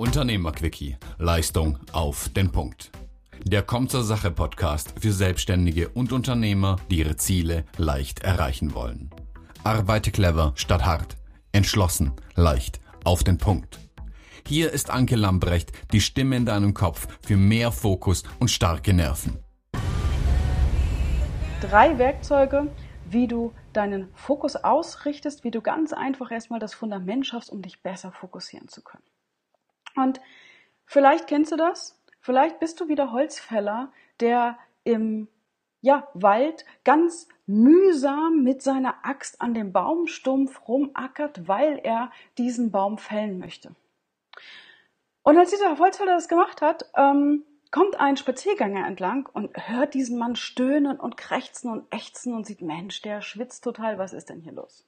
Unternehmerquickie. Leistung auf den Punkt. Der Kommt zur Sache Podcast für Selbstständige und Unternehmer, die ihre Ziele leicht erreichen wollen. Arbeite clever statt hart. Entschlossen, leicht, auf den Punkt. Hier ist Anke Lambrecht, die Stimme in deinem Kopf für mehr Fokus und starke Nerven. Drei Werkzeuge, wie du deinen Fokus ausrichtest, wie du ganz einfach erstmal das Fundament schaffst, um dich besser fokussieren zu können. Und vielleicht kennst du das, vielleicht bist du wieder Holzfäller, der im ja, Wald ganz mühsam mit seiner Axt an dem Baumstumpf rumackert, weil er diesen Baum fällen möchte. Und als dieser Holzfäller das gemacht hat, ähm, kommt ein Spaziergänger entlang und hört diesen Mann stöhnen und krächzen und ächzen und sieht, Mensch, der schwitzt total, was ist denn hier los?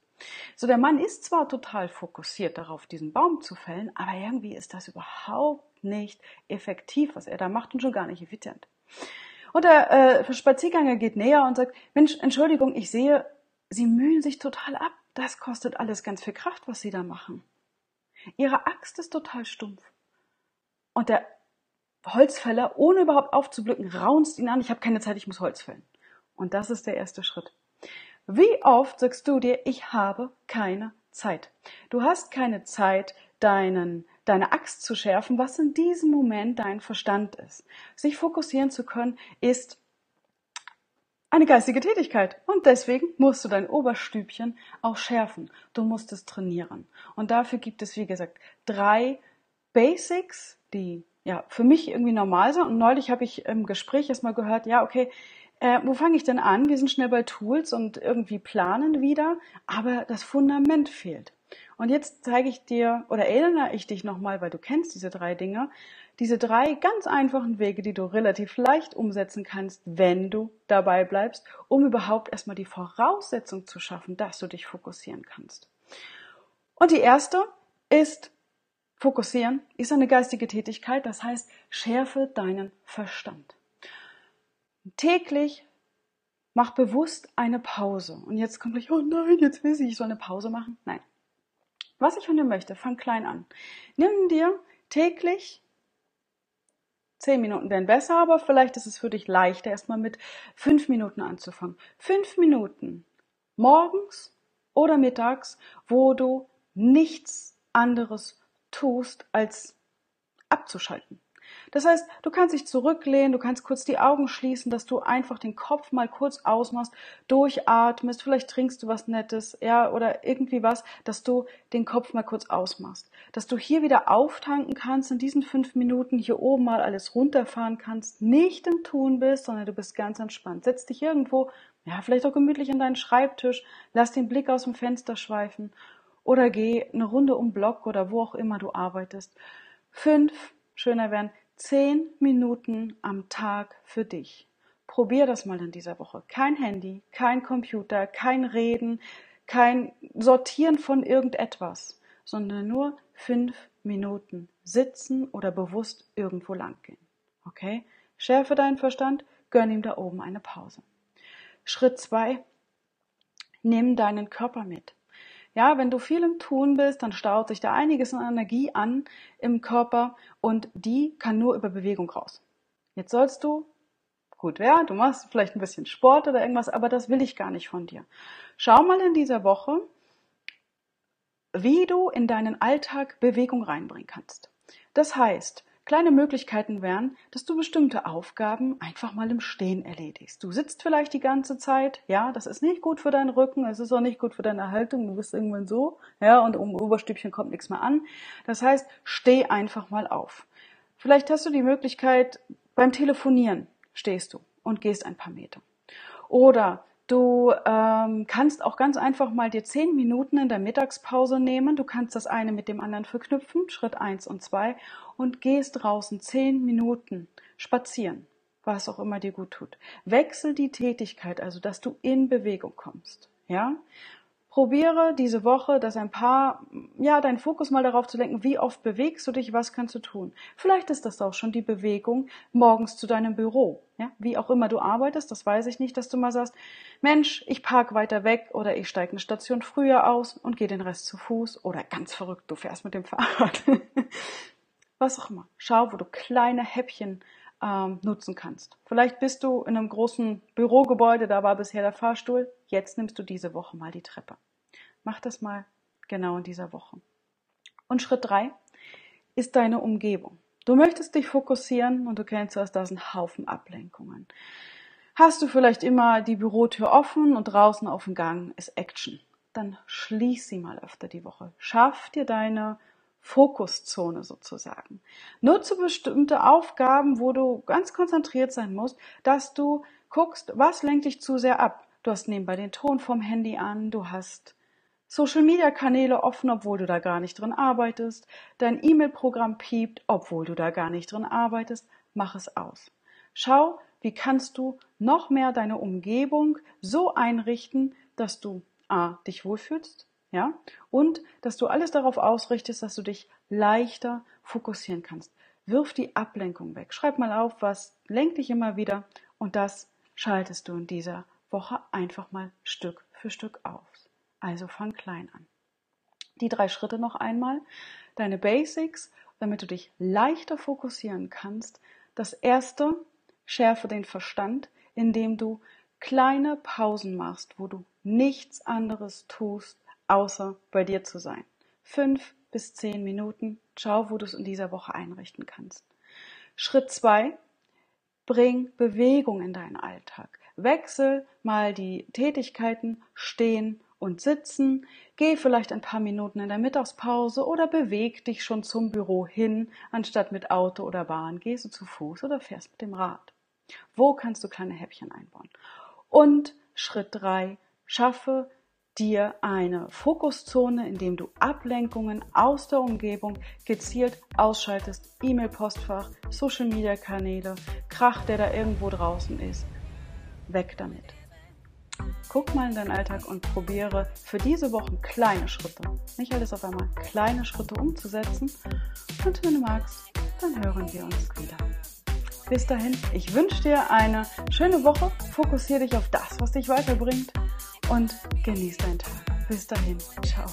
So, der Mann ist zwar total fokussiert darauf, diesen Baum zu fällen, aber irgendwie ist das überhaupt nicht effektiv, was er da macht und schon gar nicht effizient. Und der äh, Spaziergänger geht näher und sagt, Mensch, Entschuldigung, ich sehe, Sie mühen sich total ab. Das kostet alles ganz viel Kraft, was Sie da machen. Ihre Axt ist total stumpf. Und der Holzfäller, ohne überhaupt aufzublicken, raunst ihn an, ich habe keine Zeit, ich muss Holz fällen. Und das ist der erste Schritt. Wie oft sagst du dir, ich habe keine Zeit? Du hast keine Zeit, deinen, deine Axt zu schärfen, was in diesem Moment dein Verstand ist. Sich fokussieren zu können, ist eine geistige Tätigkeit. Und deswegen musst du dein Oberstübchen auch schärfen. Du musst es trainieren. Und dafür gibt es, wie gesagt, drei Basics, die ja für mich irgendwie normal sind. Und neulich habe ich im Gespräch erstmal gehört, ja, okay, äh, wo fange ich denn an? Wir sind schnell bei Tools und irgendwie planen wieder, aber das Fundament fehlt. Und jetzt zeige ich dir oder erinnere ich dich nochmal, weil du kennst diese drei Dinge, diese drei ganz einfachen Wege, die du relativ leicht umsetzen kannst, wenn du dabei bleibst, um überhaupt erstmal die Voraussetzung zu schaffen, dass du dich fokussieren kannst. Und die erste ist, fokussieren ist eine geistige Tätigkeit, das heißt, schärfe deinen Verstand. Täglich mach bewusst eine Pause. Und jetzt kommt gleich, oh nein, jetzt will ich, ich soll eine Pause machen. Nein. Was ich von dir möchte, fang klein an. Nimm dir täglich zehn Minuten wären besser, aber vielleicht ist es für dich leichter, erstmal mit fünf Minuten anzufangen. Fünf Minuten morgens oder mittags, wo du nichts anderes tust, als abzuschalten. Das heißt, du kannst dich zurücklehnen, du kannst kurz die Augen schließen, dass du einfach den Kopf mal kurz ausmachst, durchatmest, vielleicht trinkst du was Nettes, ja, oder irgendwie was, dass du den Kopf mal kurz ausmachst. Dass du hier wieder auftanken kannst, in diesen fünf Minuten hier oben mal alles runterfahren kannst, nicht im Tun bist, sondern du bist ganz entspannt. Setz dich irgendwo, ja, vielleicht auch gemütlich an deinen Schreibtisch, lass den Blick aus dem Fenster schweifen oder geh eine Runde um Block oder wo auch immer du arbeitest. Fünf, schöner wären zehn Minuten am Tag für dich. Probier das mal in dieser Woche. Kein Handy, kein Computer, kein Reden, kein Sortieren von irgendetwas, sondern nur fünf Minuten sitzen oder bewusst irgendwo lang gehen. Okay? Schärfe deinen Verstand, gönn ihm da oben eine Pause. Schritt zwei: Nimm deinen Körper mit. Ja, wenn du viel im Tun bist, dann staut sich da einiges an Energie an im Körper und die kann nur über Bewegung raus. Jetzt sollst du, gut, ja, du machst vielleicht ein bisschen Sport oder irgendwas, aber das will ich gar nicht von dir. Schau mal in dieser Woche, wie du in deinen Alltag Bewegung reinbringen kannst. Das heißt, Kleine Möglichkeiten wären, dass du bestimmte Aufgaben einfach mal im Stehen erledigst. Du sitzt vielleicht die ganze Zeit, ja, das ist nicht gut für deinen Rücken, es ist auch nicht gut für deine Haltung, du bist irgendwann so, ja, und um Oberstübchen kommt nichts mehr an. Das heißt, steh einfach mal auf. Vielleicht hast du die Möglichkeit, beim Telefonieren stehst du und gehst ein paar Meter. Oder Du ähm, kannst auch ganz einfach mal dir zehn Minuten in der Mittagspause nehmen. Du kannst das eine mit dem anderen verknüpfen, Schritt eins und zwei, und gehst draußen zehn Minuten spazieren, was auch immer dir gut tut. Wechsel die Tätigkeit, also dass du in Bewegung kommst. Ja, Probiere diese Woche, das ein paar, ja, deinen Fokus mal darauf zu lenken, wie oft bewegst du dich, was kannst du tun. Vielleicht ist das auch schon die Bewegung morgens zu deinem Büro. Ja, wie auch immer du arbeitest, das weiß ich nicht, dass du mal sagst, Mensch, ich park weiter weg oder ich steige eine Station früher aus und gehe den Rest zu Fuß oder ganz verrückt, du fährst mit dem Fahrrad. was auch immer. Schau, wo du kleine Häppchen ähm, nutzen kannst. Vielleicht bist du in einem großen Bürogebäude, da war bisher der Fahrstuhl. Jetzt nimmst du diese Woche mal die Treppe. Mach das mal genau in dieser Woche. Und Schritt drei ist deine Umgebung. Du möchtest dich fokussieren und du kennst das, da sind Haufen Ablenkungen. Hast du vielleicht immer die Bürotür offen und draußen auf dem Gang ist Action? Dann schließ sie mal öfter die Woche. Schaff dir deine Fokuszone sozusagen. Nutze bestimmte Aufgaben, wo du ganz konzentriert sein musst, dass du guckst, was lenkt dich zu sehr ab. Du hast nebenbei den Ton vom Handy an, du hast Social Media Kanäle offen, obwohl du da gar nicht drin arbeitest. Dein E-Mail-Programm piept, obwohl du da gar nicht drin arbeitest. Mach es aus. Schau, wie kannst du noch mehr deine Umgebung so einrichten, dass du A, dich wohlfühlst, ja, und dass du alles darauf ausrichtest, dass du dich leichter fokussieren kannst. Wirf die Ablenkung weg. Schreib mal auf, was lenkt dich immer wieder und das schaltest du in dieser Woche einfach mal Stück für Stück aus. Also fang klein an. Die drei Schritte noch einmal. Deine Basics, damit du dich leichter fokussieren kannst. Das erste, schärfe den Verstand, indem du kleine Pausen machst, wo du nichts anderes tust, außer bei dir zu sein. Fünf bis zehn Minuten. Schau, wo du es in dieser Woche einrichten kannst. Schritt zwei, bring Bewegung in deinen Alltag. Wechsel mal die Tätigkeiten stehen und sitzen, geh vielleicht ein paar Minuten in der Mittagspause oder beweg dich schon zum Büro hin, anstatt mit Auto oder Bahn, gehst du zu Fuß oder fährst mit dem Rad. Wo kannst du kleine Häppchen einbauen? Und Schritt drei: schaffe dir eine Fokuszone, in dem du Ablenkungen aus der Umgebung gezielt ausschaltest, E-Mail-Postfach, Social-Media-Kanäle, Krach, der da irgendwo draußen ist. Weg damit. Guck mal in deinen Alltag und probiere für diese Wochen kleine Schritte, nicht alles auf einmal, kleine Schritte umzusetzen. Und wenn du magst, dann hören wir uns wieder. Bis dahin, ich wünsche dir eine schöne Woche. Fokussiere dich auf das, was dich weiterbringt und genieß deinen Tag. Bis dahin, ciao.